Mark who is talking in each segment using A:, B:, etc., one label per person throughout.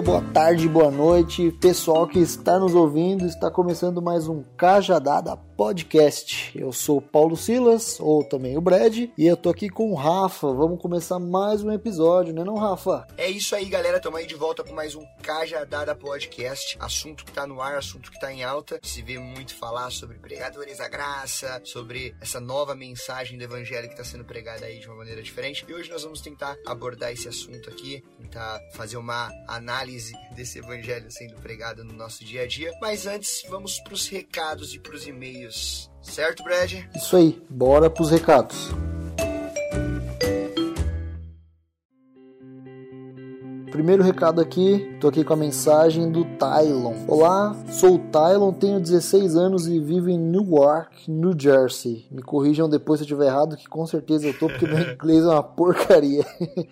A: Boa tarde, boa noite, pessoal que está nos ouvindo. Está começando mais um Cajadada Podcast. Eu sou Paulo Silas, ou também o Brad, e eu tô aqui com o Rafa. Vamos começar mais um episódio, né, não, Rafa?
B: É isso aí, galera. Estamos aí de volta com mais um Cajadada Podcast. Assunto que tá no ar, assunto que tá em alta. Se vê muito falar sobre pregadores da graça, sobre essa nova mensagem do evangelho que está sendo pregada aí de uma maneira diferente. E hoje nós vamos tentar abordar esse assunto aqui, tentar fazer uma análise desse evangelho sendo pregado no nosso dia a dia. Mas antes, vamos para os recados e para os e-mails. Certo, Brad?
A: Isso aí, bora pros recados. Primeiro recado aqui, tô aqui com a mensagem do Tylon. Olá, sou o Tylon, tenho 16 anos e vivo em Newark, New Jersey. Me corrijam depois se eu estiver errado, que com certeza eu tô, porque meu inglês é uma porcaria.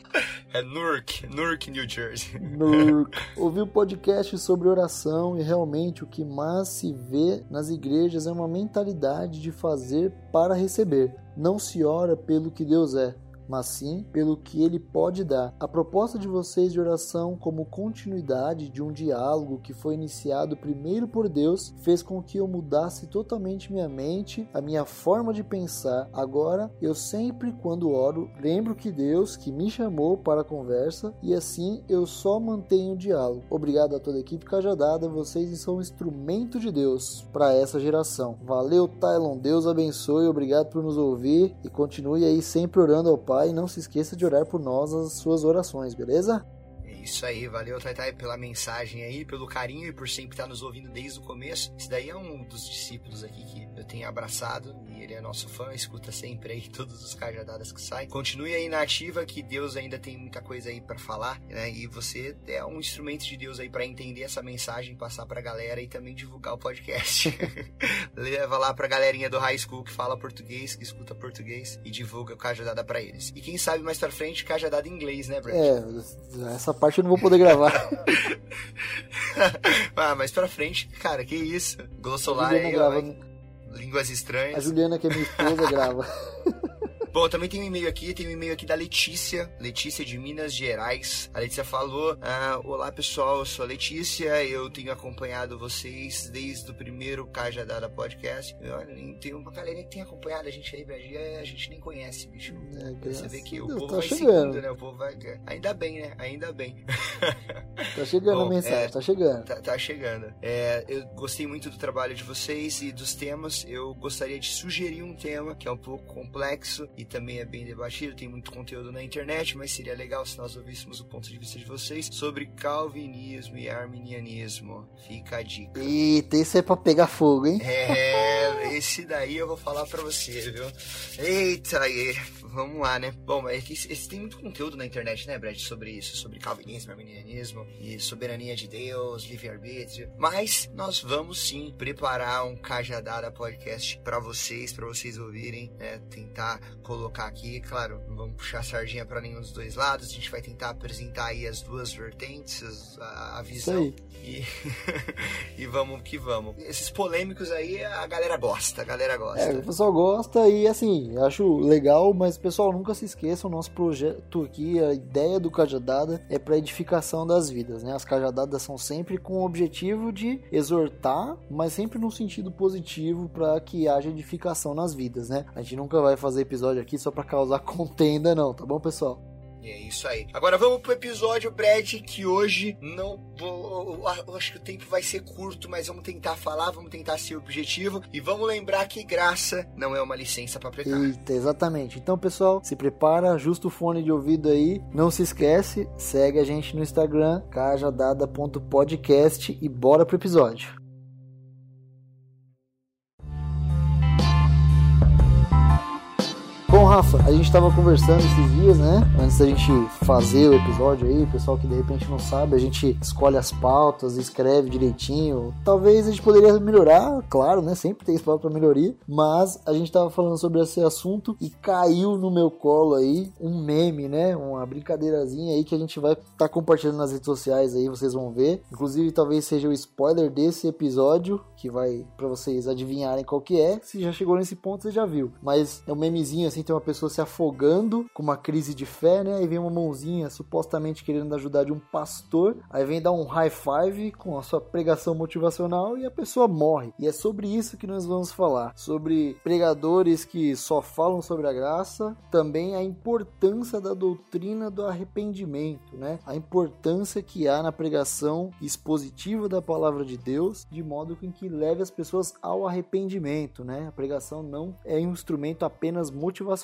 B: É Newark, Newark, New Jersey.
A: Newark. Ouvi o podcast sobre oração e realmente o que mais se vê nas igrejas é uma mentalidade de fazer para receber. Não se ora pelo que Deus é, mas sim pelo que ele pode dar. A proposta de vocês de oração, como continuidade de um diálogo que foi iniciado primeiro por Deus, fez com que eu mudasse totalmente minha mente, a minha forma de pensar. Agora, eu sempre, quando oro, lembro que Deus que me chamou para a conversa e assim eu só mantenho o diálogo. Obrigado a toda a equipe Cajadada, vocês são um instrumento de Deus para essa geração. Valeu, Tylon, Deus abençoe, obrigado por nos ouvir e continue aí sempre orando ao Pai e não se esqueça de orar por nós as suas orações, beleza?
B: Isso aí, valeu, Taitai, pela mensagem aí, pelo carinho e por sempre estar nos ouvindo desde o começo. Esse daí é um dos discípulos aqui que eu tenho abraçado e ele é nosso fã, escuta sempre aí todos os cajadadas que saem. Continue aí na ativa, que Deus ainda tem muita coisa aí para falar, né? E você é um instrumento de Deus aí para entender essa mensagem, passar pra galera e também divulgar o podcast. Leva lá pra galerinha do high school que fala português, que escuta português e divulga o cajadada para eles. E quem sabe mais pra frente, cajadada em inglês, né, Brad?
A: É, essa parte eu não vou poder gravar.
B: ah, mas pra frente, cara, que isso? Glossolar aí,
A: grava,
B: Línguas estranhas.
A: A Juliana, que é minha esposa, grava.
B: Bom, também tem um e-mail aqui, tem um e-mail aqui da Letícia, Letícia de Minas Gerais. A Letícia falou: ah, Olá pessoal, eu sou a Letícia, eu tenho acompanhado vocês desde o primeiro Cajadada Podcast. Eu, tem uma galera que tem acompanhado a gente aí, a gente nem conhece, bicho.
A: É,
B: Você vê que o
A: Deus,
B: povo
A: tá
B: vai
A: chegando.
B: seguindo, né? O povo vai. Ainda bem, né? Ainda bem.
A: Tá chegando
B: Bom,
A: a mensagem,
B: é,
A: tá chegando.
B: Tá, tá chegando. É, eu gostei muito do trabalho de vocês e dos temas. Eu gostaria de sugerir um tema que é um pouco complexo e também é bem debatido. Tem muito conteúdo na internet, mas seria legal se nós ouvíssemos o ponto de vista de vocês sobre calvinismo e arminianismo. Fica a dica.
A: Eita, esse é pra pegar fogo, hein?
B: É, esse daí eu vou falar pra você, viu? Eita, aí, vamos lá, né? Bom, é que esse, tem muito conteúdo na internet, né, Brad, sobre isso, sobre calvinismo, arminianismo e soberania de Deus, livre-arbítrio. Mas nós vamos sim preparar um Cajadada podcast pra vocês, pra vocês ouvirem, né? Tentar colocar aqui, claro, não vamos puxar a sardinha pra nenhum dos dois lados, a gente vai tentar apresentar aí as duas vertentes, a, a visão. E, e vamos que vamos. Esses polêmicos aí a galera gosta, a galera gosta.
A: É, o pessoal gosta e assim, acho legal, mas pessoal, nunca se esqueça, o nosso projeto aqui, a ideia do Cajadada é para edificação das vidas, né? As cajadadas são sempre com o objetivo de exortar, mas sempre no sentido positivo para que haja edificação nas vidas, né? A gente nunca vai fazer episódio aqui só para causar contenda não, tá bom, pessoal?
B: E é isso aí. Agora vamos pro episódio, Brad, que hoje não vou. Eu acho que o tempo vai ser curto, mas vamos tentar falar, vamos tentar ser objetivo e vamos lembrar que graça não é uma licença para pregar.
A: Eita, exatamente. Então, pessoal, se prepara, ajusta o fone de ouvido aí. Não se esquece, segue a gente no Instagram, cajadada.podcast e bora pro episódio. Bom, Rafa, a gente estava conversando esses dias, né? Antes da gente fazer o episódio aí, pessoal que de repente não sabe, a gente escolhe as pautas, escreve direitinho. Talvez a gente poderia melhorar, claro, né? Sempre tem espaço para melhoria, mas a gente estava falando sobre esse assunto e caiu no meu colo aí um meme, né? Uma brincadeirazinha aí que a gente vai estar tá compartilhando nas redes sociais aí, vocês vão ver. Inclusive, talvez seja o spoiler desse episódio, que vai para vocês adivinharem qual que é. Se já chegou nesse ponto, você já viu. Mas é um memezinho assim, tem uma pessoa se afogando com uma crise de fé, né? Aí vem uma mãozinha supostamente querendo ajudar de um pastor, aí vem dar um high five com a sua pregação motivacional e a pessoa morre. E é sobre isso que nós vamos falar, sobre pregadores que só falam sobre a graça, também a importância da doutrina do arrependimento, né? A importância que há na pregação expositiva da palavra de Deus, de modo com que leve as pessoas ao arrependimento, né? A pregação não é um instrumento apenas motivacional.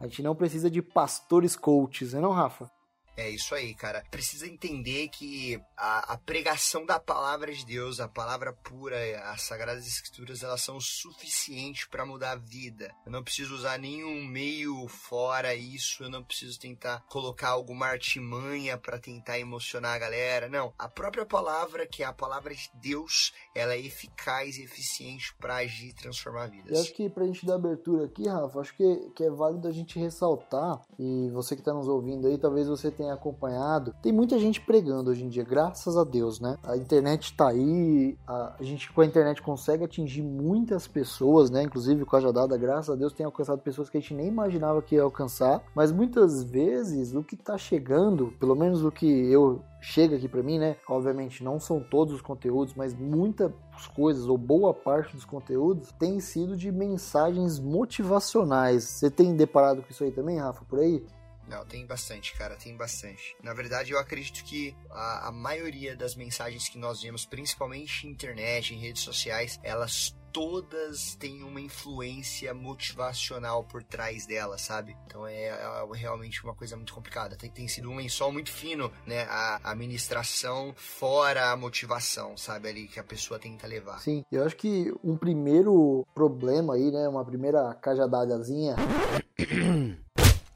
A: A gente não precisa de pastores coaches, né não, Rafa?
B: É isso aí, cara. Precisa entender que a, a, pregação da palavra de Deus, a palavra pura, as sagradas escrituras, elas são suficientes para mudar a vida. Eu não preciso usar nenhum meio fora isso, eu não preciso tentar colocar alguma artimanha para tentar emocionar a galera. Não, a própria palavra, que é a palavra de Deus, ela é eficaz e eficiente para agir e transformar vidas.
A: Eu acho que pra gente dar abertura aqui, Rafa, acho que, que é válido a gente ressaltar, e você que está nos ouvindo aí, talvez você tenha acompanhado, tem muita gente pregando hoje em dia, graças a Deus, né? A internet tá aí, a, gente com a internet consegue atingir muitas pessoas, né? Inclusive o Cajadada, graças a Deus, tem alcançado pessoas que a gente nem imaginava que ia alcançar, mas muitas vezes o que tá chegando, pelo menos o que eu chega aqui para mim, né? Obviamente não são todos os conteúdos, mas muitas coisas ou boa parte dos conteúdos tem sido de mensagens motivacionais. Você tem deparado com isso aí também, Rafa, por aí?
B: Não, tem bastante, cara, tem bastante. Na verdade, eu acredito que a, a maioria das mensagens que nós vemos, principalmente em internet, em redes sociais, elas todas têm uma influência motivacional por trás delas, sabe? Então é, é, realmente uma coisa muito complicada. Tem, tem sido um lençol muito fino, né? A administração fora a motivação, sabe? Ali que a pessoa tenta levar.
A: Sim, eu acho que um primeiro problema aí, né? Uma primeira cajadadazinha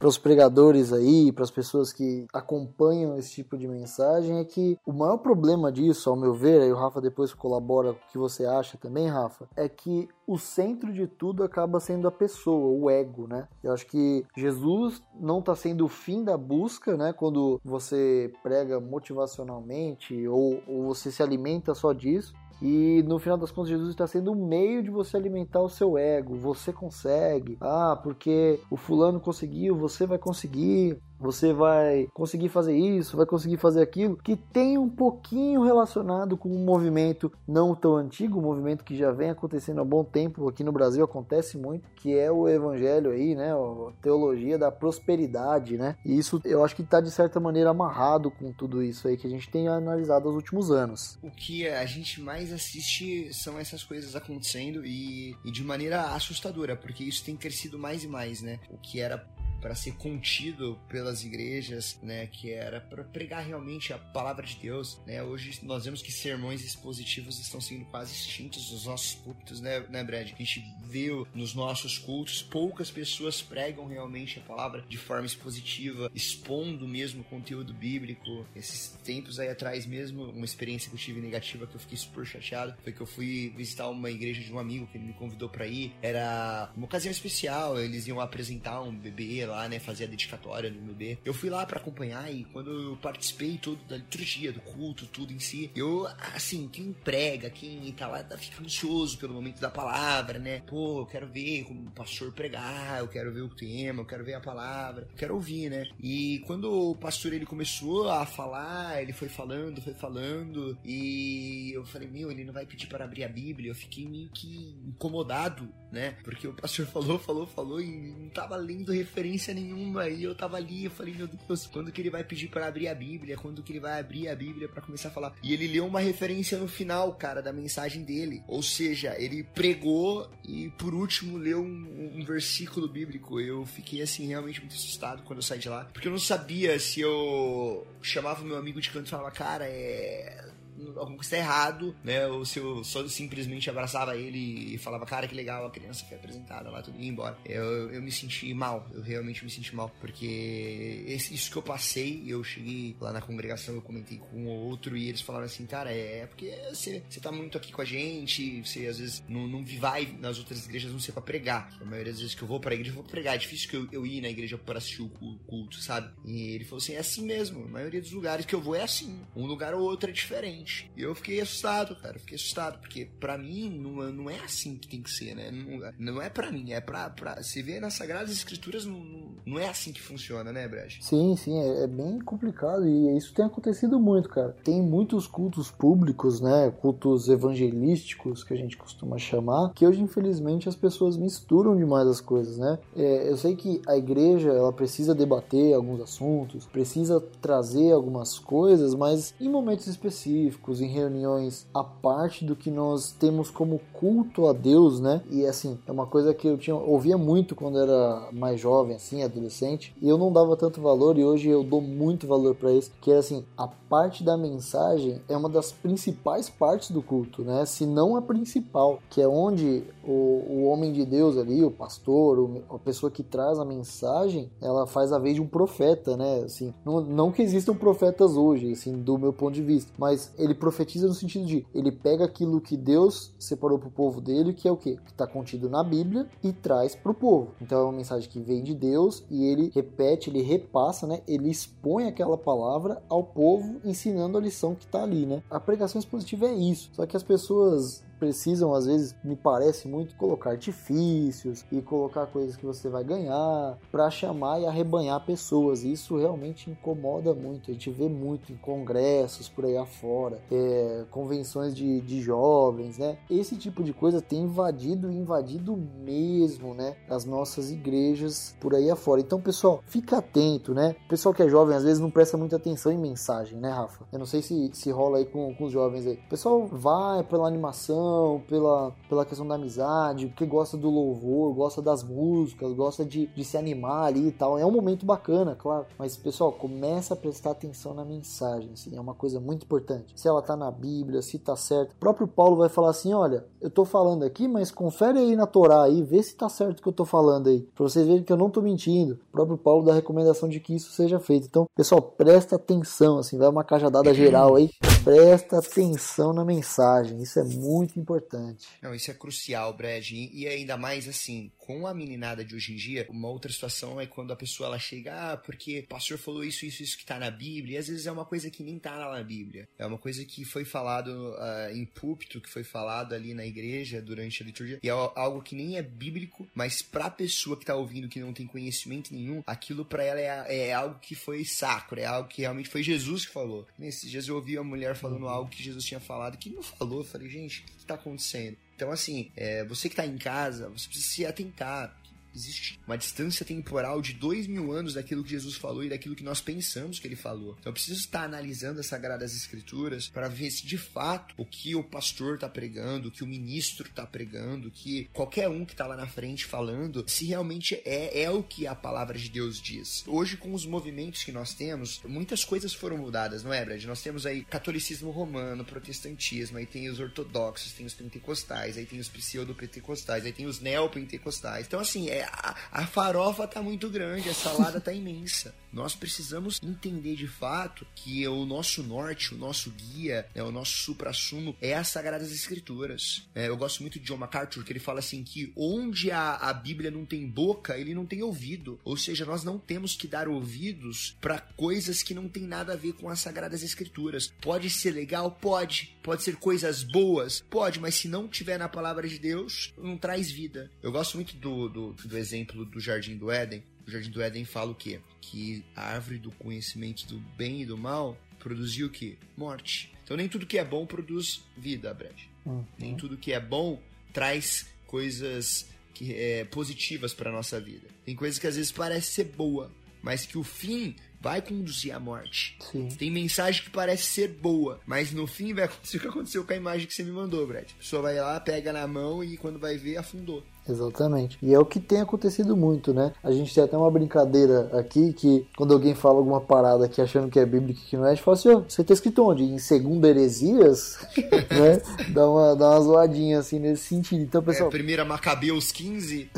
A: para os pregadores aí, para as pessoas que acompanham esse tipo de mensagem, é que o maior problema disso, ao meu ver, aí o Rafa depois colabora com o que você acha também, Rafa, é que o centro de tudo acaba sendo a pessoa, o ego, né? Eu acho que Jesus não está sendo o fim da busca, né? Quando você prega motivacionalmente ou, ou você se alimenta só disso, e no final das contas, Jesus está sendo um meio de você alimentar o seu ego. Você consegue. Ah, porque o fulano conseguiu, você vai conseguir você vai conseguir fazer isso, vai conseguir fazer aquilo, que tem um pouquinho relacionado com um movimento não tão antigo, um movimento que já vem acontecendo há bom tempo aqui no Brasil, acontece muito, que é o evangelho aí, né, a teologia da prosperidade, né, e isso eu acho que está de certa maneira amarrado com tudo isso aí que a gente tem analisado nos últimos anos.
B: O que a gente mais assiste são essas coisas acontecendo e, e de maneira assustadora, porque isso tem crescido mais e mais, né, o que era para ser contido pelas igrejas, né, que era para pregar realmente a palavra de Deus, né? Hoje nós vemos que sermões expositivos estão sendo quase extintos nos nossos púlpitos, né, né, Brad? A gente vê nos nossos cultos poucas pessoas pregam realmente a palavra de forma expositiva, expondo mesmo o conteúdo bíblico. Esses tempos aí atrás mesmo, uma experiência que eu tive negativa que eu fiquei super chateado, foi que eu fui visitar uma igreja de um amigo que ele me convidou para ir. Era uma ocasião especial, eles iam apresentar um bebê lá, né, fazer a dedicatória do bebê. Eu fui lá para acompanhar e quando eu participei todo da liturgia, do culto, tudo em si, eu, assim, quem prega, quem tá lá, tá fica ansioso pelo momento da palavra, né? Pô, eu quero ver como o pastor pregar, eu quero ver o tema, eu quero ver a palavra, eu quero ouvir, né? E quando o pastor ele começou a falar, ele foi falando, foi falando, e eu falei, meu, ele não vai pedir para abrir a Bíblia. Eu fiquei meio que incomodado, né? Porque o pastor falou, falou, falou e não tava lendo referência referência nenhuma. E eu tava ali, eu falei, meu Deus, quando que ele vai pedir para abrir a Bíblia? Quando que ele vai abrir a Bíblia para começar a falar? E ele leu uma referência no final, cara, da mensagem dele. Ou seja, ele pregou e por último leu um, um versículo bíblico. Eu fiquei assim, realmente muito assustado quando eu saí de lá. Porque eu não sabia se eu chamava meu amigo de canto e falava, cara, é alguma coisa tá errado, né? Ou se eu só simplesmente abraçava ele e falava, cara, que legal, a criança foi apresentada lá, tudo ia embora. Eu, eu me senti mal, eu realmente me senti mal, porque esse, isso que eu passei, eu cheguei lá na congregação, eu comentei com um ou outro e eles falaram assim, cara, é, é porque você, você tá muito aqui com a gente, você às vezes não, não vai nas outras igrejas, não sei pra pregar. A maioria das vezes que eu vou pra igreja, eu vou pregar. É difícil que eu, eu ir na igreja para assistir o culto, sabe? E ele falou assim, é assim mesmo, a maioria dos lugares que eu vou é assim. Um lugar ou outro é diferente. E eu fiquei assustado, cara, fiquei assustado, porque para mim não, não é assim que tem que ser, né? Não, não é para mim, é pra, pra. Se vê nas Sagradas Escrituras, não, não é assim que funciona, né, Brecht?
A: Sim, sim, é, é, bem complicado e isso tem acontecido muito, cara. Tem muitos cultos públicos, né? Cultos evangelísticos que a gente costuma chamar, que hoje, infelizmente, as pessoas misturam demais as coisas, né? É, eu sei que a igreja ela precisa debater alguns assuntos, precisa trazer algumas coisas, mas em momentos específicos, em reuniões, a parte do que nós temos como culto a Deus, né? E assim, é uma coisa que eu tinha ouvia muito quando era mais jovem, assim, adolescente, e eu não dava tanto valor e hoje eu dou muito valor para isso, que é assim, a parte da mensagem é uma das principais partes do culto, né? Se não a principal, que é onde o, o homem de Deus ali, o pastor, a pessoa que traz a mensagem, ela faz a vez de um profeta, né? Assim, não, não que existam profetas hoje, assim, do meu ponto de vista, mas ele profetiza no sentido de ele pega aquilo que Deus separou para o povo dele, que é o que? Que está contido na Bíblia e traz para o povo. Então é uma mensagem que vem de Deus e ele repete, ele repassa, né? Ele expõe aquela palavra ao povo, ensinando a lição que está ali, né? A pregação expositiva é isso. Só que as pessoas precisam, às vezes, me parece muito, colocar artifícios e colocar coisas que você vai ganhar para chamar e arrebanhar pessoas. Isso realmente incomoda muito. A gente vê muito em congressos por aí afora, é, convenções de, de jovens, né? Esse tipo de coisa tem invadido e invadido mesmo, né? As nossas igrejas por aí afora. Então, pessoal, fica atento, né? O pessoal que é jovem às vezes não presta muita atenção em mensagem, né, Rafa? Eu não sei se, se rola aí com, com os jovens aí. O pessoal vai pela animação pela, pela questão da amizade, porque gosta do louvor, gosta das músicas, gosta de, de se animar ali e tal. É um momento bacana, claro. Mas, pessoal, começa a prestar atenção na mensagem, assim, é uma coisa muito importante. Se ela tá na Bíblia, se tá certo. O próprio Paulo vai falar assim: olha, eu tô falando aqui, mas confere aí na Torá aí, vê se tá certo o que eu tô falando aí. Pra vocês verem que eu não tô mentindo. O próprio Paulo dá recomendação de que isso seja feito. Então, pessoal, presta atenção, assim, vai uma cajadada geral aí. Presta atenção na mensagem. Isso é muito importante.
B: Não, isso é crucial, Brad. E ainda mais assim, com a meninada de hoje em dia, uma outra situação é quando a pessoa ela chega, ah, porque o pastor falou isso, isso, isso que tá na Bíblia, e às vezes é uma coisa que nem tá lá na Bíblia. É uma coisa que foi falado uh, em púlpito, que foi falado ali na igreja durante a liturgia, e é algo que nem é bíblico, mas pra pessoa que tá ouvindo que não tem conhecimento nenhum, aquilo pra ela é, é algo que foi sacro, é algo que realmente foi Jesus que falou. Nesses dias eu ouvi uma mulher falando algo que Jesus tinha falado que não falou. Eu falei, gente, o que, que tá acontecendo? Então, assim, é, você que está em casa, você precisa se atentar existe uma distância temporal de dois mil anos daquilo que Jesus falou e daquilo que nós pensamos que ele falou. Então eu preciso estar analisando as Sagradas Escrituras para ver se de fato o que o pastor está pregando, o que o ministro está pregando, o que qualquer um que está lá na frente falando, se realmente é, é o que a palavra de Deus diz. Hoje, com os movimentos que nós temos, muitas coisas foram mudadas, não é, Brad? Nós temos aí catolicismo romano, protestantismo, aí tem os ortodoxos, tem os pentecostais, aí tem os pseudo-pentecostais, aí tem os neopentecostais. Então, assim, é a, a farofa tá muito grande, a salada tá imensa. Nós precisamos entender de fato que o nosso norte, o nosso guia, né, o nosso supra-sumo é as Sagradas Escrituras. É, eu gosto muito de John MacArthur, que ele fala assim que onde a, a Bíblia não tem boca, ele não tem ouvido. Ou seja, nós não temos que dar ouvidos para coisas que não tem nada a ver com as Sagradas Escrituras. Pode ser legal? Pode. Pode ser coisas boas? Pode, mas se não tiver na palavra de Deus, não traz vida. Eu gosto muito do, do, do exemplo do Jardim do Éden. O Jardim do Éden fala o quê? Que a árvore do conhecimento do bem e do mal produziu o quê? Morte. Então nem tudo que é bom produz vida, Brad. Uhum. Nem tudo que é bom traz coisas que, é, positivas para nossa vida. Tem coisas que às vezes parece ser boa, mas que o fim vai conduzir à morte. Sim. Tem mensagem que parece ser boa, mas no fim vai acontecer o que aconteceu com a imagem que você me mandou, Brad. A pessoa vai lá, pega na mão e quando vai ver, afundou.
A: Exatamente. E é o que tem acontecido muito, né? A gente tem até uma brincadeira aqui que quando alguém fala alguma parada aqui achando que é bíblica que não é, a gente fala assim, oh, você tá escrito onde? Em segunda heresias? né? Dá uma, dá uma zoadinha assim nesse sentido. Então, pessoal. É,
B: primeira Macabeus 15.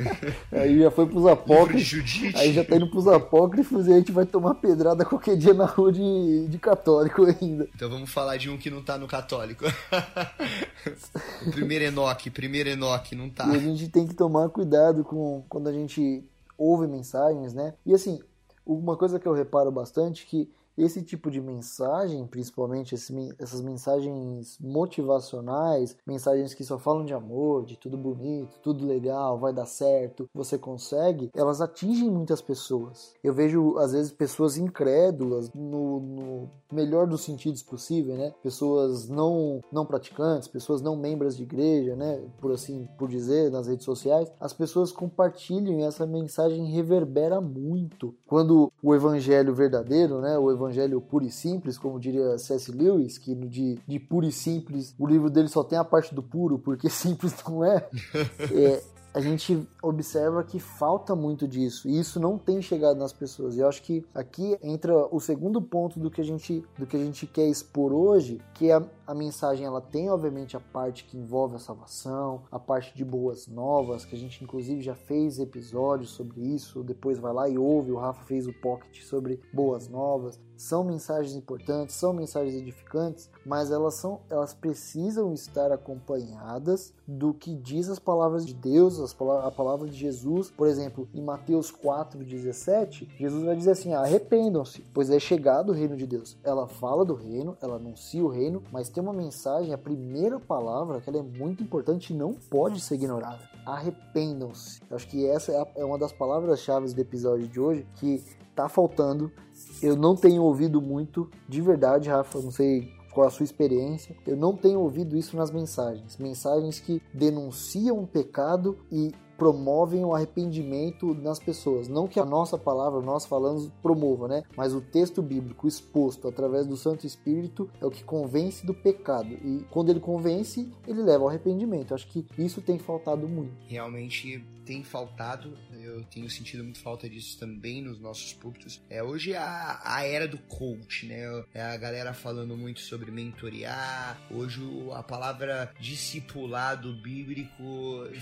A: aí já foi pros apócrifos. Aí já tá indo pros apócrifos e a gente vai tomar pedrada qualquer dia na rua de, de católico ainda.
B: Então vamos falar de um que não tá no católico. primeiro Enoque, primeiro Enoque, não tá.
A: Gente tem que tomar cuidado com quando a gente ouve mensagens, né? E assim, uma coisa que eu reparo bastante é que esse tipo de mensagem, principalmente esse, essas mensagens motivacionais, mensagens que só falam de amor, de tudo bonito, tudo legal, vai dar certo, você consegue, elas atingem muitas pessoas. Eu vejo, às vezes, pessoas incrédulas, no, no melhor dos sentidos possível, né? Pessoas não, não praticantes, pessoas não membros de igreja, né? Por assim, por dizer, nas redes sociais, as pessoas compartilham e essa mensagem reverbera muito. Quando o evangelho verdadeiro, né? O evangelho evangelho puro e simples, como diria C.S. Lewis, que no de, de puro e simples, o livro dele só tem a parte do puro, porque simples não é. é a gente observa que falta muito disso e isso não tem chegado nas pessoas. E eu acho que aqui entra o segundo ponto do que a gente, do que a gente quer expor hoje, que é a, a mensagem ela tem obviamente a parte que envolve a salvação, a parte de boas novas, que a gente inclusive já fez episódios sobre isso, depois vai lá e ouve, o Rafa fez o pocket sobre boas novas. São mensagens importantes, são mensagens edificantes, mas elas são elas precisam estar acompanhadas do que diz as palavras de Deus, a palavra de Jesus. Por exemplo, em Mateus 4:17, Jesus vai dizer assim: "Arrependam-se, pois é chegado o reino de Deus". Ela fala do reino, ela anuncia o reino, mas tem uma mensagem, a primeira palavra, que ela é muito importante e não pode ser ignorada. Arrependam-se. Acho que essa é, é uma das palavras-chave do episódio de hoje que tá faltando. Eu não tenho ouvido muito, de verdade, Rafa, não sei qual a sua experiência. Eu não tenho ouvido isso nas mensagens. Mensagens que denunciam o pecado e promovem o arrependimento nas pessoas. Não que a nossa palavra, nós falamos, promova, né? Mas o texto bíblico exposto através do Santo Espírito é o que convence do pecado. E quando ele convence, ele leva ao arrependimento. Acho que isso tem faltado muito.
B: Realmente tem faltado, eu tenho sentido muito falta disso também nos nossos púlpitos. É, hoje é a, a era do coach, né? É a galera falando muito sobre mentorear. Hoje a palavra discipulado bíblico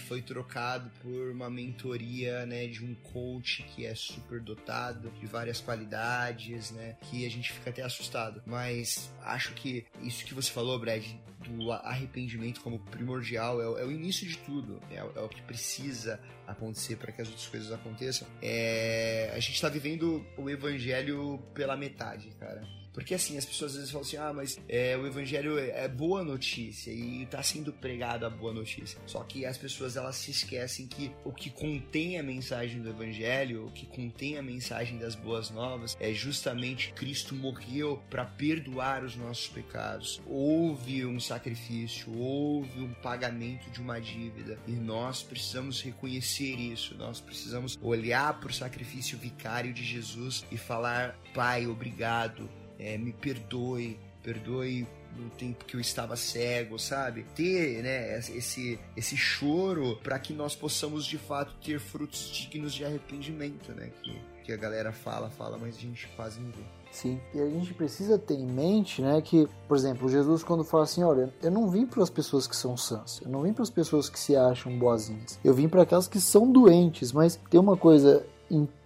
B: foi trocado por uma mentoria, né, de um coach que é super dotado de várias qualidades, né, que a gente fica até assustado. Mas acho que isso que você falou, Brad, do arrependimento como primordial é, é o início de tudo, é, é o que precisa acontecer para que as outras coisas aconteçam. É, a gente está vivendo o evangelho pela metade, cara. Porque assim, as pessoas às vezes falam assim: ah, mas é, o evangelho é boa notícia e está sendo pregado a boa notícia. Só que as pessoas elas se esquecem que o que contém a mensagem do evangelho, o que contém a mensagem das boas novas, é justamente Cristo morreu para perdoar os nossos pecados. Houve um sacrifício, houve um pagamento de uma dívida e nós precisamos reconhecer isso. Nós precisamos olhar para o sacrifício vicário de Jesus e falar: Pai, obrigado é, me perdoe, perdoe no tempo que eu estava cego, sabe? Ter, né, esse, esse choro para que nós possamos de fato ter frutos dignos de arrependimento, né? Que, que a galera fala, fala, mas a gente quase não vê.
A: Sim, e a gente precisa ter em mente, né, que, por exemplo, Jesus quando fala assim, olha, eu não vim para as pessoas que são sãs, eu não vim para as pessoas que se acham boazinhas, eu vim para aquelas que são doentes, mas tem uma coisa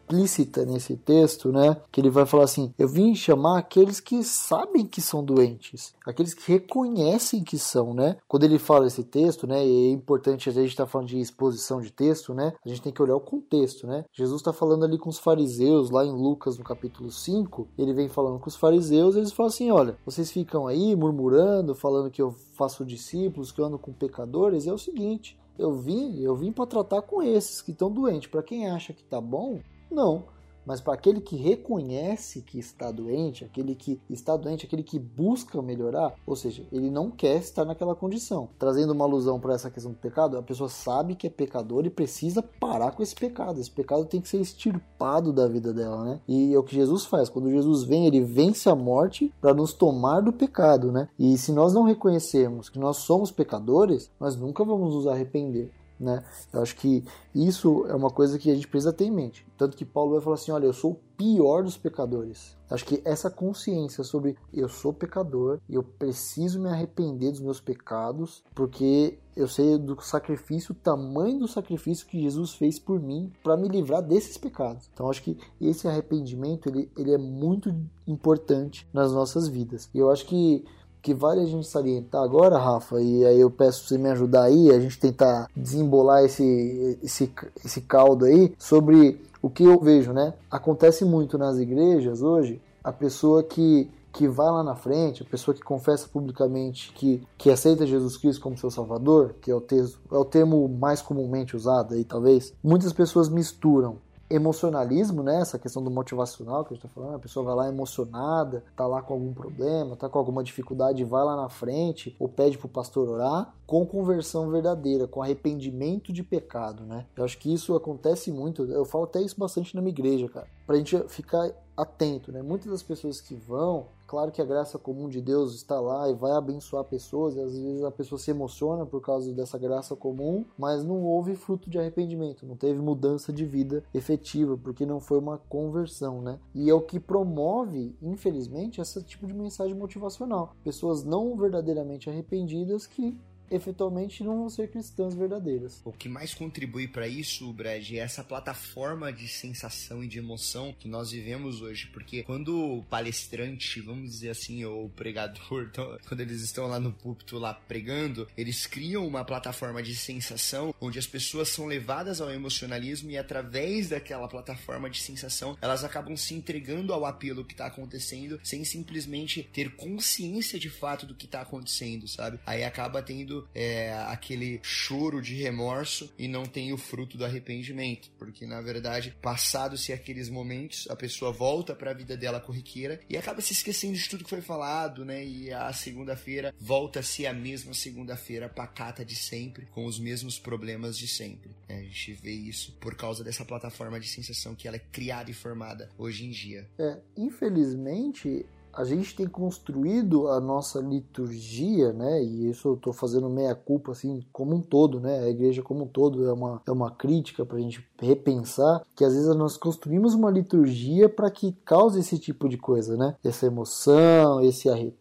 A: implícita nesse texto, né? Que ele vai falar assim: Eu vim chamar aqueles que sabem que são doentes, aqueles que reconhecem que são, né? Quando ele fala esse texto, né? E é importante, a gente está falando de exposição de texto, né? A gente tem que olhar o contexto, né? Jesus está falando ali com os fariseus, lá em Lucas, no capítulo 5, ele vem falando com os fariseus, eles falam assim: Olha, vocês ficam aí murmurando, falando que eu faço discípulos, que eu ando com pecadores, é o seguinte. Eu vim, eu vim para tratar com esses que estão doentes. Para quem acha que tá bom, não. Mas para aquele que reconhece que está doente, aquele que está doente, aquele que busca melhorar, ou seja, ele não quer estar naquela condição. Trazendo uma alusão para essa questão do pecado, a pessoa sabe que é pecador e precisa parar com esse pecado. Esse pecado tem que ser extirpado da vida dela, né? E é o que Jesus faz. Quando Jesus vem, ele vence a morte para nos tomar do pecado, né? E se nós não reconhecermos que nós somos pecadores, nós nunca vamos nos arrepender. Né? Eu acho que isso é uma coisa que a gente precisa ter em mente. Tanto que Paulo vai falar assim: olha, eu sou o pior dos pecadores. Acho que essa consciência sobre eu sou pecador e eu preciso me arrepender dos meus pecados, porque eu sei do sacrifício, o tamanho do sacrifício que Jesus fez por mim para me livrar desses pecados. Então acho que esse arrependimento ele, ele é muito importante nas nossas vidas. E eu acho que que vale a gente salientar agora, Rafa, e aí eu peço você me ajudar aí, a gente tentar desembolar esse, esse, esse caldo aí, sobre o que eu vejo, né? Acontece muito nas igrejas hoje, a pessoa que que vai lá na frente, a pessoa que confessa publicamente que, que aceita Jesus Cristo como seu Salvador, que é o, texto, é o termo mais comumente usado aí, talvez, muitas pessoas misturam emocionalismo, né? Essa questão do motivacional que a gente tá falando, a pessoa vai lá emocionada, tá lá com algum problema, tá com alguma dificuldade, vai lá na frente ou pede pro pastor orar, com conversão verdadeira, com arrependimento de pecado, né? Eu acho que isso acontece muito, eu falo até isso bastante na minha igreja, cara, pra gente ficar atento, né? Muitas das pessoas que vão, claro que a graça comum de Deus está lá e vai abençoar pessoas, e às vezes a pessoa se emociona por causa dessa graça comum, mas não houve fruto de arrependimento, não teve mudança de vida efetiva, porque não foi uma conversão, né? E é o que promove, infelizmente, esse tipo de mensagem motivacional. Pessoas não verdadeiramente arrependidas que efetualmente não vão ser cristãs verdadeiras.
B: O que mais contribui para isso, Brad, é essa plataforma de sensação e de emoção que nós vivemos hoje, porque quando o palestrante, vamos dizer assim, ou o pregador, quando eles estão lá no púlpito lá pregando, eles criam uma plataforma de sensação onde as pessoas são levadas ao emocionalismo e através daquela plataforma de sensação, elas acabam se entregando ao apelo que está acontecendo sem simplesmente ter consciência de fato do que está acontecendo, sabe? Aí acaba tendo é, aquele choro de remorso e não tem o fruto do arrependimento, porque na verdade, passados-se aqueles momentos, a pessoa volta para a vida dela corriqueira e acaba se esquecendo de tudo que foi falado, né? E a segunda-feira volta a ser a mesma segunda-feira pacata de sempre, com os mesmos problemas de sempre. É, a gente vê isso por causa dessa plataforma de sensação que ela é criada e formada hoje em dia.
A: É, infelizmente, a gente tem construído a nossa liturgia, né? E isso eu estou fazendo meia culpa assim como um todo, né? A igreja como um todo é uma, é uma crítica para a gente repensar que às vezes nós construímos uma liturgia para que cause esse tipo de coisa, né? Essa emoção, esse arrepio,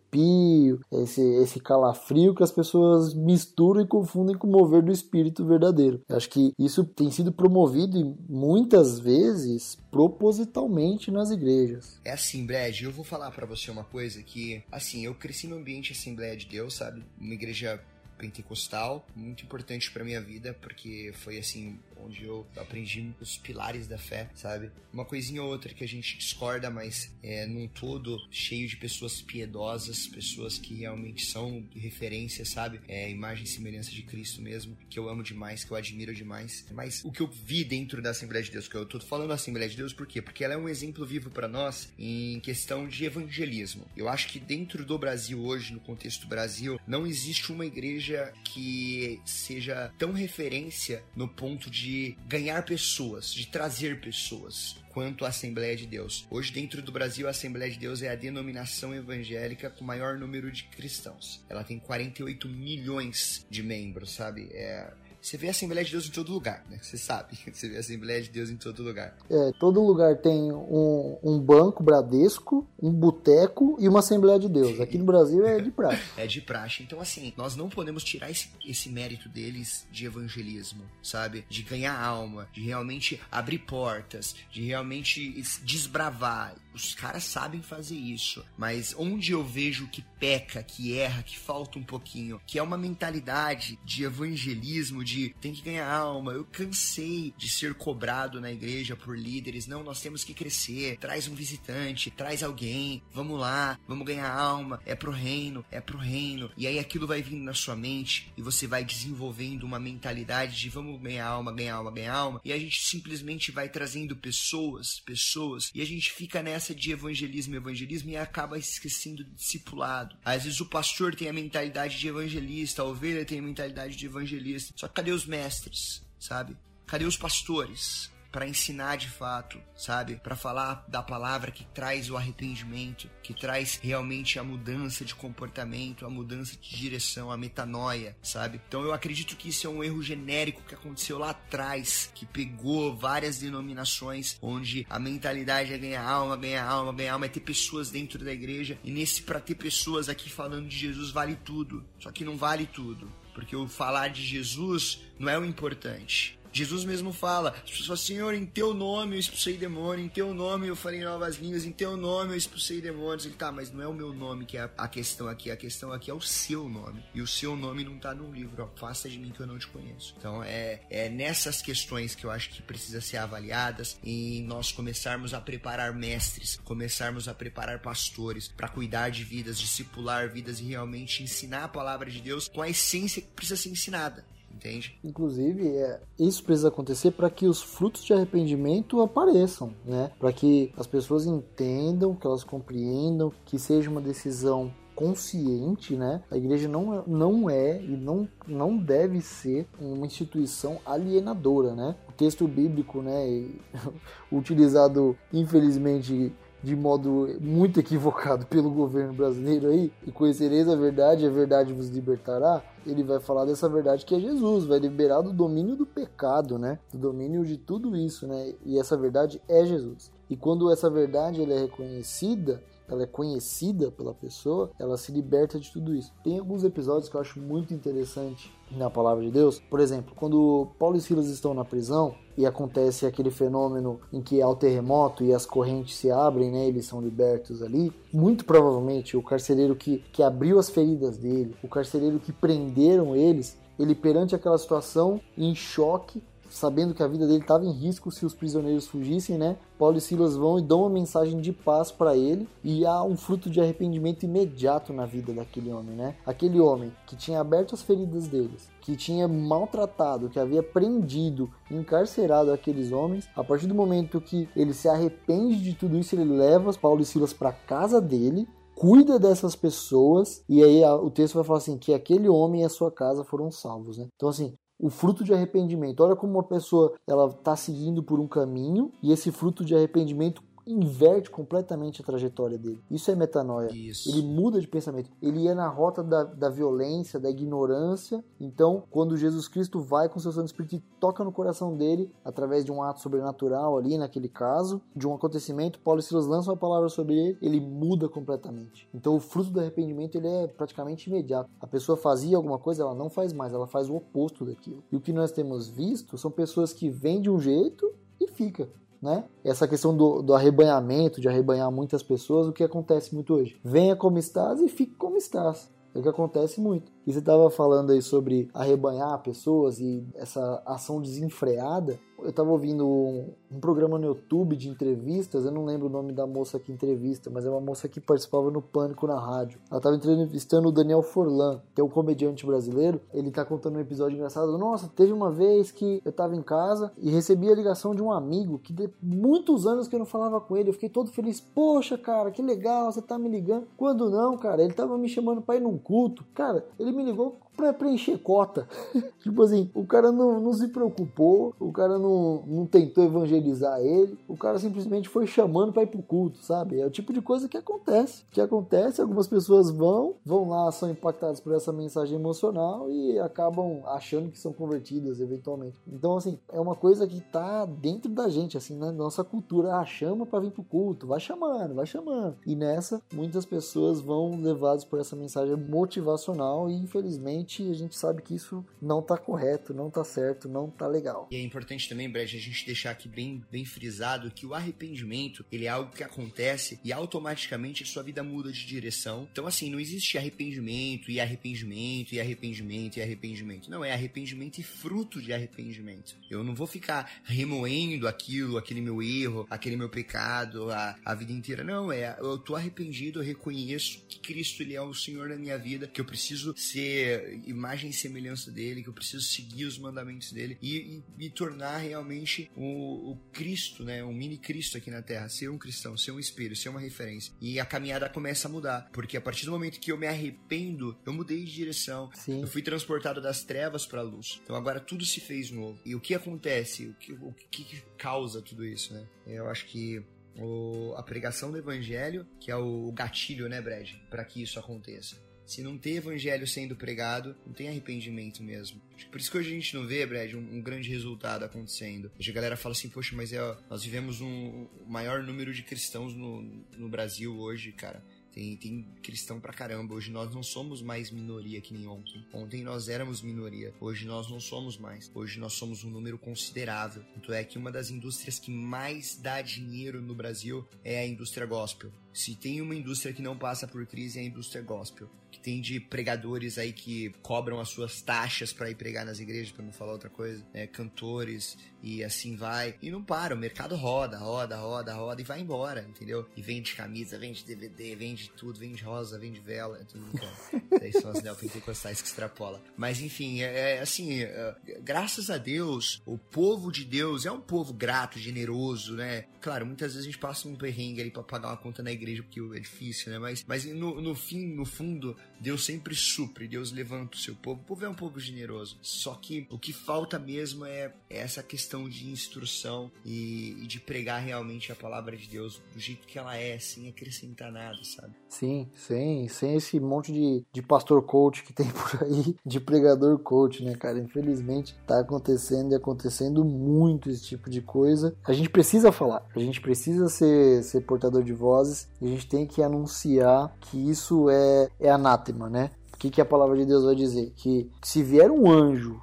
A: esse, esse calafrio que as pessoas misturam e confundem com o mover do espírito verdadeiro. Eu acho que isso tem sido promovido muitas vezes propositalmente nas igrejas.
B: É assim, Brad, eu vou falar para você uma coisa que, assim, eu cresci no ambiente Assembleia de Deus, sabe? Uma igreja pentecostal, muito importante para minha vida, porque foi assim onde eu aprendi os pilares da fé, sabe? Uma coisinha ou outra que a gente discorda, mas é, num todo cheio de pessoas piedosas, pessoas que realmente são referência, sabe? É, imagem e semelhança de Cristo mesmo, que eu amo demais, que eu admiro demais. Mas o que eu vi dentro da Assembleia de Deus, que eu tô falando da Assembleia de Deus, por quê? Porque ela é um exemplo vivo para nós em questão de evangelismo. Eu acho que dentro do Brasil hoje, no contexto Brasil, não existe uma igreja que seja tão referência no ponto de de ganhar pessoas, de trazer pessoas quanto a Assembleia de Deus. Hoje, dentro do Brasil, a Assembleia de Deus é a denominação evangélica com maior número de cristãos. Ela tem 48 milhões de membros, sabe? É você vê a Assembleia de Deus em todo lugar, né? Você sabe. Você vê a Assembleia de Deus em todo lugar.
A: É, todo lugar tem um, um banco Bradesco, um boteco e uma Assembleia de Deus. Aqui no Brasil é de praxe.
B: é de praxe. Então, assim, nós não podemos tirar esse, esse mérito deles de evangelismo, sabe? De ganhar alma, de realmente abrir portas, de realmente desbravar. Os caras sabem fazer isso. Mas onde eu vejo que peca, que erra, que falta um pouquinho, que é uma mentalidade de evangelismo, de tem que ganhar alma. Eu cansei de ser cobrado na igreja por líderes. Não, nós temos que crescer. Traz um visitante, traz alguém. Vamos lá, vamos ganhar alma. É pro reino, é pro reino. E aí aquilo vai vindo na sua mente e você vai desenvolvendo uma mentalidade de vamos ganhar alma, ganhar alma, ganhar alma. E a gente simplesmente vai trazendo pessoas, pessoas. E a gente fica nessa de evangelismo, evangelismo e acaba esquecendo do discipulado. Às vezes o pastor tem a mentalidade de evangelista, a ovelha tem a mentalidade de evangelista. Só que cadê os mestres, sabe? Cadê os pastores? Para ensinar de fato, sabe? Para falar da palavra que traz o arrependimento, que traz realmente a mudança de comportamento, a mudança de direção, a metanoia, sabe? Então eu acredito que isso é um erro genérico que aconteceu lá atrás, que pegou várias denominações onde a mentalidade é ganhar alma, ganhar alma, ganhar alma, é ter pessoas dentro da igreja e nesse para ter pessoas aqui falando de Jesus vale tudo. Só que não vale tudo. Porque o falar de Jesus não é o importante. Jesus mesmo fala, as pessoas falam, Senhor, em teu nome eu expulsei demônio, em teu nome eu falei novas línguas, em teu nome eu expulsei demônios. Ele tá, mas não é o meu nome que é a questão aqui, a questão aqui é o seu nome. E o seu nome não tá no livro, afasta de mim que eu não te conheço. Então é, é nessas questões que eu acho que precisa ser avaliadas e nós começarmos a preparar mestres, começarmos a preparar pastores para cuidar de vidas, discipular vidas e realmente ensinar a palavra de Deus com a essência que precisa ser ensinada entende?
A: Inclusive, é, isso precisa acontecer para que os frutos de arrependimento apareçam, né? Para que as pessoas entendam, que elas compreendam, que seja uma decisão consciente, né? A igreja não, é, não é e não, não deve ser uma instituição alienadora, né? O texto bíblico, né, utilizado infelizmente de modo muito equivocado pelo governo brasileiro aí, e conhecereis a verdade, a verdade vos libertará, ele vai falar dessa verdade que é Jesus, vai liberar do domínio do pecado, né? Do domínio de tudo isso, né? E essa verdade é Jesus. E quando essa verdade ela é reconhecida, ela é conhecida pela pessoa, ela se liberta de tudo isso. Tem alguns episódios que eu acho muito interessante na palavra de Deus. Por exemplo, quando Paulo e Silas estão na prisão e acontece aquele fenômeno em que há o terremoto e as correntes se abrem, né, eles são libertos ali, muito provavelmente o carcereiro que, que abriu as feridas dele, o carcereiro que prenderam eles, ele perante aquela situação em choque sabendo que a vida dele estava em risco se os prisioneiros fugissem, né? Paulo e Silas vão e dão uma mensagem de paz para ele e há um fruto de arrependimento imediato na vida daquele homem, né? Aquele homem que tinha aberto as feridas deles, que tinha maltratado, que havia prendido, encarcerado aqueles homens, a partir do momento que ele se arrepende de tudo isso, ele leva Paulo e Silas para casa dele cuida dessas pessoas e aí o texto vai falar assim que aquele homem e a sua casa foram salvos, né? Então assim, o fruto de arrependimento. Olha como uma pessoa ela está seguindo por um caminho e esse fruto de arrependimento inverte completamente a trajetória dele. Isso é metanoia.
B: Isso.
A: Ele muda de pensamento. Ele ia na rota da, da violência, da ignorância. Então, quando Jesus Cristo vai com seu Santo Espírito e toca no coração dele, através de um ato sobrenatural ali, naquele caso, de um acontecimento, Paulo e Silas lançam a palavra sobre ele, ele muda completamente. Então, o fruto do arrependimento ele é praticamente imediato. A pessoa fazia alguma coisa, ela não faz mais, ela faz o oposto daquilo. E o que nós temos visto são pessoas que vêm de um jeito e fica né? Essa questão do, do arrebanhamento, de arrebanhar muitas pessoas, o que acontece muito hoje? Venha como estás e fique como estás. É o que acontece muito. E você estava falando aí sobre arrebanhar pessoas e essa ação desenfreada. Eu estava ouvindo um, um, programa no YouTube de entrevistas, eu não lembro o nome da moça que entrevista, mas é uma moça que participava no Pânico na rádio. Ela estava entrevistando o Daniel Forlan, que é um comediante brasileiro. Ele está contando um episódio engraçado. Nossa, teve uma vez que eu estava em casa e recebi a ligação de um amigo que de muitos anos que eu não falava com ele. Eu fiquei todo feliz. Poxa, cara, que legal, você tá me ligando. Quando não, cara, ele estava me chamando para ir num culto. Cara, ele me ligou para preencher cota. tipo assim, o cara não, não se preocupou, o cara não, não tentou evangelizar ele, o cara simplesmente foi chamando para ir pro culto, sabe? É o tipo de coisa que acontece. Que acontece, algumas pessoas vão, vão lá, são impactadas por essa mensagem emocional e acabam achando que são convertidas eventualmente. Então, assim, é uma coisa que tá dentro da gente, assim, na nossa cultura. Ah, chama para vir pro culto, vai chamando, vai chamando. E nessa, muitas pessoas vão levadas por essa mensagem motivacional e infelizmente a gente sabe que isso não tá correto, não tá certo, não tá legal.
B: E é importante também, Brad, a gente deixar aqui bem, bem frisado que o arrependimento, ele é algo que acontece e automaticamente a sua vida muda de direção. Então, assim, não existe arrependimento e arrependimento e arrependimento e arrependimento. Não, é arrependimento e fruto de arrependimento. Eu não vou ficar remoendo aquilo, aquele meu erro, aquele meu pecado a, a vida inteira. Não, é, eu tô arrependido, eu reconheço que Cristo ele é o Senhor da minha vida, que eu preciso ser imagem e semelhança dele, que eu preciso seguir os mandamentos dele e me tornar realmente o, o, Cristo, né? Um mini Cristo aqui na Terra. Ser um cristão, ser um espelho, ser uma referência. E a caminhada começa a mudar. Porque a partir do momento que eu me arrependo, eu mudei de direção. Sim. Eu fui transportado das trevas para a luz. Então agora tudo se fez novo. E o que acontece? O que, o que causa tudo isso, né? Eu acho que o, a pregação do evangelho, que é o gatilho, né, Brad, para que isso aconteça. Se não tem evangelho sendo pregado, não tem arrependimento mesmo. Por isso que hoje a gente não vê, Brad, um, um grande resultado acontecendo. Hoje a galera fala assim, poxa, mas é, nós vivemos um, um maior número de cristãos no, no Brasil hoje, cara. Tem, tem cristão pra caramba. Hoje nós não somos mais minoria que nem ontem. Ontem nós éramos minoria. Hoje nós não somos mais. Hoje nós somos um número considerável. Tanto é que uma das indústrias que mais dá dinheiro no Brasil é a indústria gospel. Se tem uma indústria que não passa por crise é a indústria gospel que tem de pregadores aí que cobram as suas taxas para ir pregar nas igrejas, para não falar outra coisa, né? cantores e assim vai. E não para, o mercado roda, roda, roda, roda e vai embora, entendeu? E vende camisa, vende DVD, vende tudo, vende rosa, vende vela, tudo então. Aí são as neopentecostais que extrapola. Mas enfim, é, é assim, é, graças a Deus, o povo de Deus é um povo grato, generoso, né? Claro, muitas vezes a gente passa um perrengue ali pra pagar uma conta na igreja porque é difícil, né? Mas, mas no, no fim, no fundo, Deus sempre supre, Deus levanta o seu povo. O povo é um povo generoso. Só que o que falta mesmo é, é essa questão de instrução e, e, de pregar realmente a palavra de Deus do jeito que ela é, sem acrescentar nada, sabe?
A: Sim, sem, sem esse monte de, de pastor coach que tem por aí, de pregador coach, né, cara? Infelizmente tá acontecendo e acontecendo muito esse tipo de coisa. A gente precisa falar, a gente precisa ser, ser portador de vozes a gente tem que anunciar que isso é, é anátema, né? O que, que a palavra de Deus vai dizer? Que se vier um anjo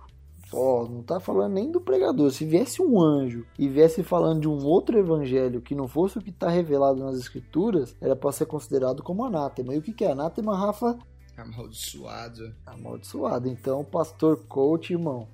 A: ó, não tá falando nem do pregador. Se viesse um anjo e viesse falando de um outro evangelho que não fosse o que está revelado nas escrituras, era para ser considerado como anátema. E o que, que é anátema, Rafa?
B: Amaldiçoado.
A: Amaldiçoado. Então, o pastor coach, irmão,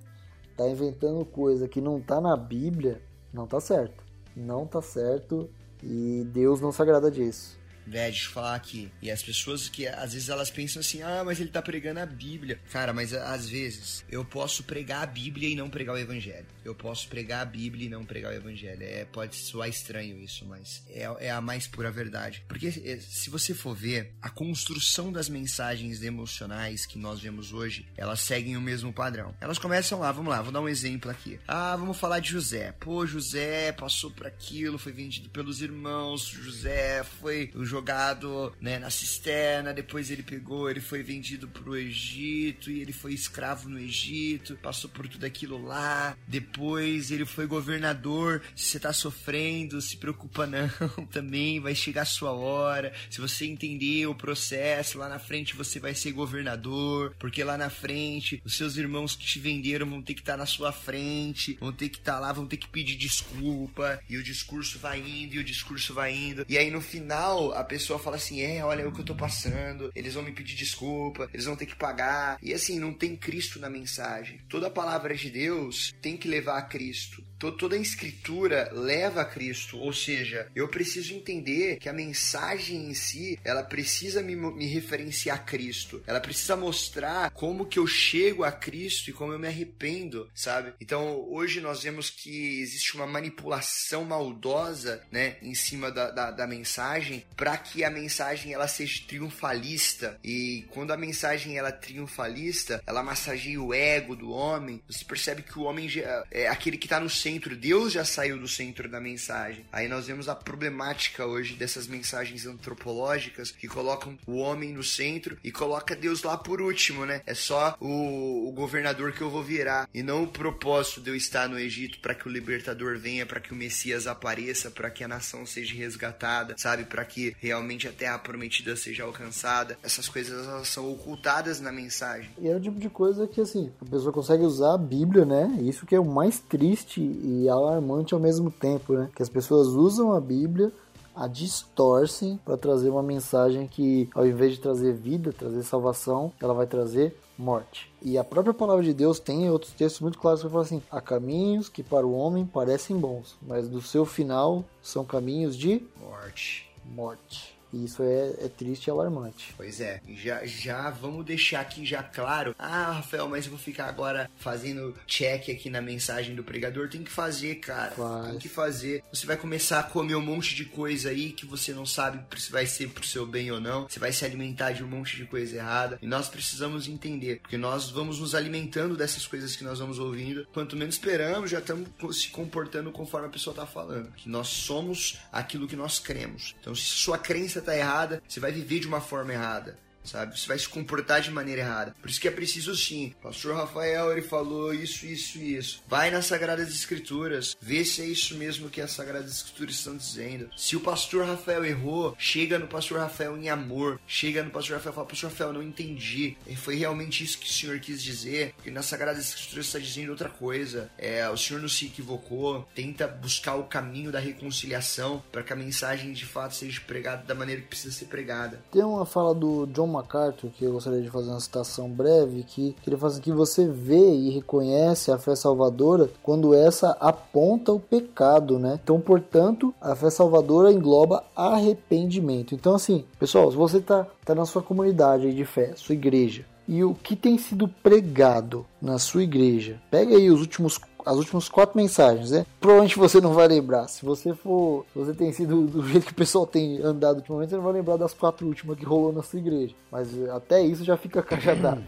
A: tá inventando coisa que não tá na Bíblia, não tá certo. Não tá certo e Deus não se agrada disso
B: né, de falar aqui. E as pessoas que às vezes elas pensam assim: "Ah, mas ele tá pregando a Bíblia". Cara, mas às vezes eu posso pregar a Bíblia e não pregar o evangelho. Eu posso pregar a Bíblia e não pregar o evangelho. É, pode soar estranho isso, mas é, é a mais pura verdade. Porque é, se você for ver, a construção das mensagens emocionais que nós vemos hoje, elas seguem o mesmo padrão. Elas começam lá, vamos lá, vou dar um exemplo aqui. Ah, vamos falar de José. Pô, José passou por aquilo, foi vendido pelos irmãos, José foi jogado né, na cisterna, depois ele pegou, ele foi vendido pro Egito e ele foi escravo no Egito, passou por tudo aquilo lá, depois ele foi governador. Se você tá sofrendo, se preocupa não, também vai chegar a sua hora. Se você entender o processo, lá na frente você vai ser governador, porque lá na frente os seus irmãos que te venderam vão ter que estar tá na sua frente, vão ter que estar tá lá, vão ter que pedir desculpa, e o discurso vai indo, e o discurso vai indo. E aí no final a pessoa fala assim: é, olha o que eu tô passando, eles vão me pedir desculpa, eles vão ter que pagar. E assim, não tem Cristo na mensagem. Toda a palavra de Deus tem que levar a Cristo toda a escritura leva a Cristo, ou seja, eu preciso entender que a mensagem em si, ela precisa me, me referenciar a Cristo, ela precisa mostrar como que eu chego a Cristo e como eu me arrependo, sabe? Então, hoje nós vemos que existe uma manipulação maldosa, né, em cima da, da, da mensagem, para que a mensagem ela seja triunfalista, e quando a mensagem ela é triunfalista, ela massageia o ego do homem, você percebe que o homem é aquele que está no centro centro, Deus já saiu do centro da mensagem. Aí nós vemos a problemática hoje dessas mensagens antropológicas que colocam o homem no centro e coloca Deus lá por último, né? É só o, o governador que eu vou virar e não o propósito de eu estar no Egito para que o libertador venha, para que o Messias apareça, para que a nação seja resgatada, sabe? Para que realmente a terra prometida seja alcançada. Essas coisas elas são ocultadas na mensagem.
A: E é o tipo de coisa que assim, a pessoa consegue usar a Bíblia, né? Isso que é o mais triste e alarmante ao mesmo tempo, né? Que as pessoas usam a Bíblia, a distorcem para trazer uma mensagem que, ao invés de trazer vida, trazer salvação, ela vai trazer morte. E a própria palavra de Deus tem outros textos muito claros que falam assim: há caminhos que para o homem parecem bons, mas do seu final são caminhos de
B: morte.
A: Morte. E isso é, é triste e alarmante.
B: Pois é, já, já vamos deixar aqui já claro. Ah, Rafael, mas eu vou ficar agora fazendo check aqui na mensagem do pregador. Tem que fazer, cara. Tem que fazer. Você vai começar a comer um monte de coisa aí que você não sabe se vai ser pro seu bem ou não. Você vai se alimentar de um monte de coisa errada. E nós precisamos entender, porque nós vamos nos alimentando dessas coisas que nós vamos ouvindo. Quanto menos esperamos, já estamos se comportando conforme a pessoa tá falando. Que nós somos aquilo que nós cremos. Então, se sua crença tá errada, você vai viver de uma forma errada sabe? Você vai se comportar de maneira errada. Por isso que é preciso sim. Pastor Rafael, ele falou isso, isso e isso. Vai nas Sagradas Escrituras, vê se é isso mesmo que as Sagradas Escrituras estão dizendo. Se o pastor Rafael errou, chega no pastor Rafael em amor. Chega no pastor Rafael e fala, pastor Rafael, não entendi. Foi realmente isso que o senhor quis dizer. Porque nas Sagradas Escrituras está dizendo outra coisa. É, o senhor não se equivocou. Tenta buscar o caminho da reconciliação para que a mensagem de fato seja pregada da maneira que precisa ser pregada.
A: Tem uma fala do John MacArthur, que eu gostaria de fazer uma citação breve, que, que ele fala assim, que você vê e reconhece a fé salvadora quando essa aponta o pecado, né? Então, portanto, a fé salvadora engloba arrependimento. Então, assim, pessoal, se você está tá na sua comunidade de fé, sua igreja, e o que tem sido pregado na sua igreja, pega aí os últimos as últimas quatro mensagens, né? Provavelmente você não vai lembrar. Se você for, se você tem sido do jeito que o pessoal tem andado ultimamente, você não vai lembrar das quatro últimas que rolou na sua igreja. Mas até isso já fica cajadado.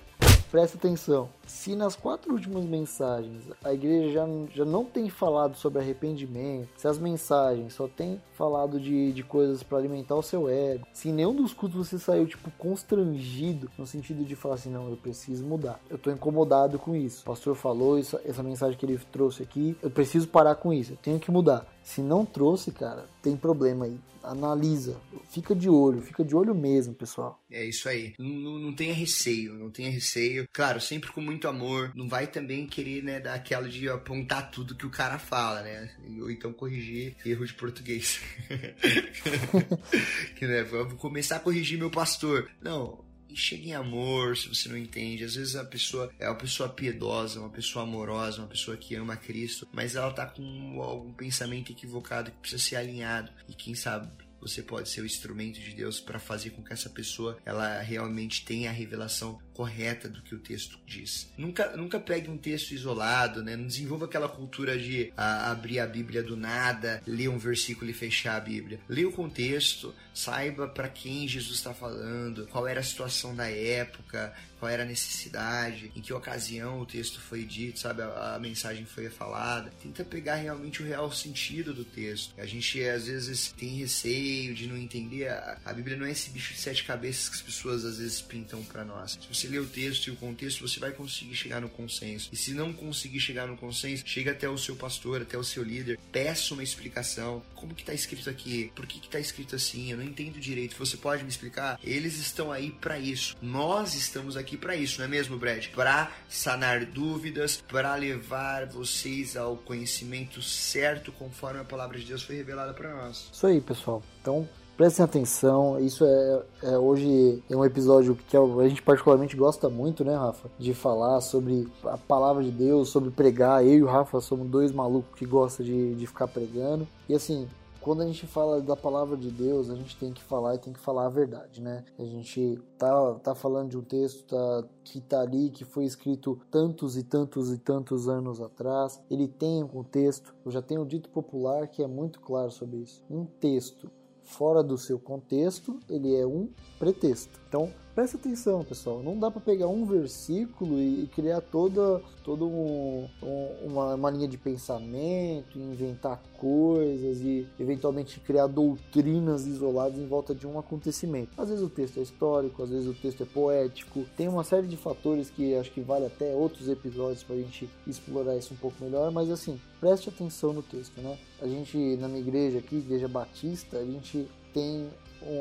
A: Presta atenção se nas quatro últimas mensagens a igreja já, já não tem falado sobre arrependimento, se as mensagens só tem falado de, de coisas para alimentar o seu ego, se em nenhum dos cultos você saiu tipo constrangido no sentido de falar assim, não, eu preciso mudar, eu tô incomodado com isso, o pastor falou isso, essa mensagem que ele trouxe aqui, eu preciso parar com isso, eu tenho que mudar. Se não trouxe, cara, tem problema aí. Analisa, fica de olho, fica de olho mesmo, pessoal.
B: É isso aí. Não, não tenha receio, não tenha receio. Claro, sempre com muito amor. Não vai também querer, né, dar aquela de apontar tudo que o cara fala, né? Ou então corrigir erro de português. que, né, vou começar a corrigir meu pastor. Não, chega em amor, se você não entende. Às vezes a pessoa é uma pessoa piedosa, uma pessoa amorosa, uma pessoa que ama Cristo, mas ela tá com algum pensamento equivocado que precisa ser alinhado. E quem sabe você pode ser o instrumento de Deus para fazer com que essa pessoa ela realmente tenha a revelação correta do que o texto diz. Nunca, nunca pegue um texto isolado, né? Não desenvolva aquela cultura de a, abrir a Bíblia do nada, ler um versículo e fechar a Bíblia. Leia o contexto, saiba para quem Jesus está falando, qual era a situação da época, qual era a necessidade, em que ocasião o texto foi dito, sabe, a, a, mensagem foi falada. Tenta pegar realmente o real sentido do texto. A gente às vezes tem receio de não entender. A, a Bíblia não é esse bicho de sete cabeças que as pessoas às vezes pintam para nós. Se você ler o texto e o contexto, você vai conseguir chegar no consenso. E se não conseguir chegar no consenso, chega até o seu pastor, até o seu líder, peça uma explicação. Como que tá escrito aqui? Por que que tá escrito assim? Eu não entendo direito. Você pode me explicar? Eles estão aí para isso. Nós estamos aqui para isso, não é mesmo, Brad? Para sanar dúvidas, para levar vocês ao conhecimento certo conforme a palavra de Deus foi revelada para nós.
A: Isso aí, pessoal. Então, prestem atenção. Isso é, é, hoje é um episódio que a gente particularmente gosta muito, né, Rafa? De falar sobre a palavra de Deus, sobre pregar. Eu e o Rafa somos dois malucos que gostam de, de ficar pregando. E assim, quando a gente fala da palavra de Deus, a gente tem que falar e tem que falar a verdade, né? A gente tá, tá falando de um texto tá, que tá ali, que foi escrito tantos e tantos e tantos anos atrás. Ele tem um contexto, eu já tenho dito popular que é muito claro sobre isso. Um texto fora do seu contexto, ele é um pretexto. Então, presta atenção, pessoal. Não dá para pegar um versículo e criar toda, toda um, um, uma, uma linha de pensamento, inventar coisas e eventualmente criar doutrinas isoladas em volta de um acontecimento. Às vezes o texto é histórico, às vezes o texto é poético. Tem uma série de fatores que acho que vale até outros episódios para a gente explorar isso um pouco melhor, mas assim, preste atenção no texto, né? A gente, na minha igreja aqui, Igreja Batista, a gente tem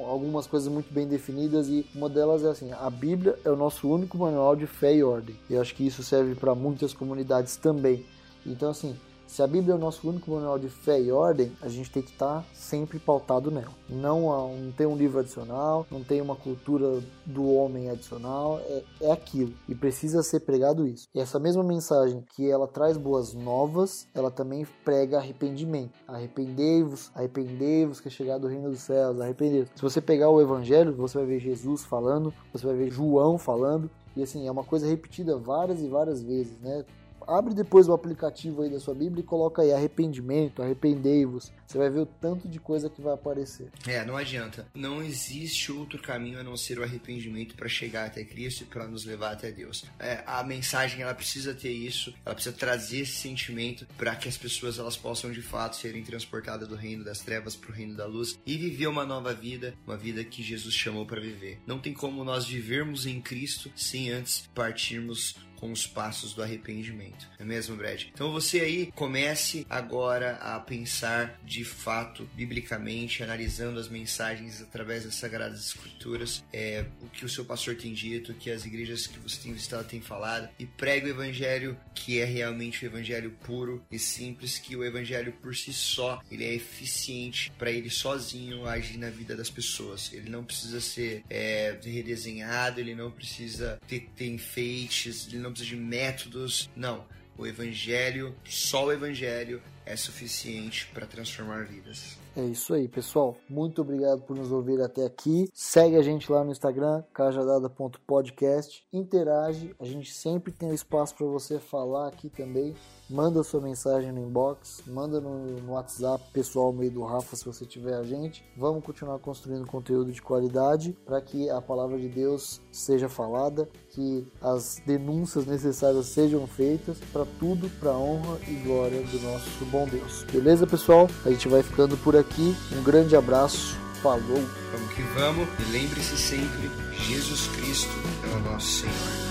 A: algumas coisas muito bem definidas e uma delas é assim: a Bíblia é o nosso único manual de fé e ordem. E eu acho que isso serve para muitas comunidades também. Então, assim, Se a Bíblia é o nosso único manual de fé e ordem, a gente tem que estar tá sempre pautado nela. Não, não tem um livro adicional, não tem uma cultura do homem adicional, é, é aquilo. E precisa ser pregado isso. E essa mesma mensagem que ela traz boas novas, ela também prega arrependimento. Arrependei-vos, arrependei-vos que é chegado o reino dos céus, arrependei-vos. Se você pegar o evangelho, você vai ver Jesus falando, você vai ver João falando, e assim, é uma coisa repetida várias e várias vezes, né? Abre depois o aplicativo aí da sua Bíblia e coloca aí arrependimento, arrependei-vos. Você vai ver o tanto de coisa que vai aparecer.
B: É, não adianta. Não existe outro caminho a não ser o arrependimento para chegar até Cristo e para nos levar até Deus. É, a mensagem ela precisa ter isso, ela precisa trazer esse sentimento para que as pessoas elas possam de fato serem transportadas do reino das trevas para o reino da luz e viver uma nova vida, uma vida que Jesus chamou para viver. Não tem como nós vivermos em Cristo sem antes partirmos com os passos do arrependimento. Não é mesmo, Brad? Então você aí comece agora a pensar de fato, biblicamente, analisando as mensagens através das Sagradas Escrituras, é, o que o seu pastor tem dito, o que as igrejas que você tem visitado têm falado, e pregue o evangelho que é realmente o evangelho puro e simples, que o evangelho por si só, ele é eficiente para ele sozinho agir na vida das pessoas. Ele não precisa ser é, redesenhado, ele não precisa ter, ter enfeites, ele não não precisa de métodos. Não. O Evangelho, só o Evangelho é suficiente para transformar vidas.
A: É isso aí, pessoal. Muito obrigado por nos ouvir até aqui. Segue a gente lá no Instagram, cajadada.podcast. Interage, a gente sempre tem espaço para você falar aqui também manda sua mensagem no inbox, manda no, no WhatsApp pessoal meio do Rafa se você tiver a gente. Vamos continuar construindo conteúdo de qualidade para que a palavra de Deus seja falada, que as denúncias necessárias sejam feitas para tudo, para honra e glória do nosso bom Deus. Beleza, pessoal? A gente vai ficando por aqui. Um grande abraço. Falou.
B: Vamos que vamos. E lembre-se sempre, Jesus Cristo é o nosso Senhor.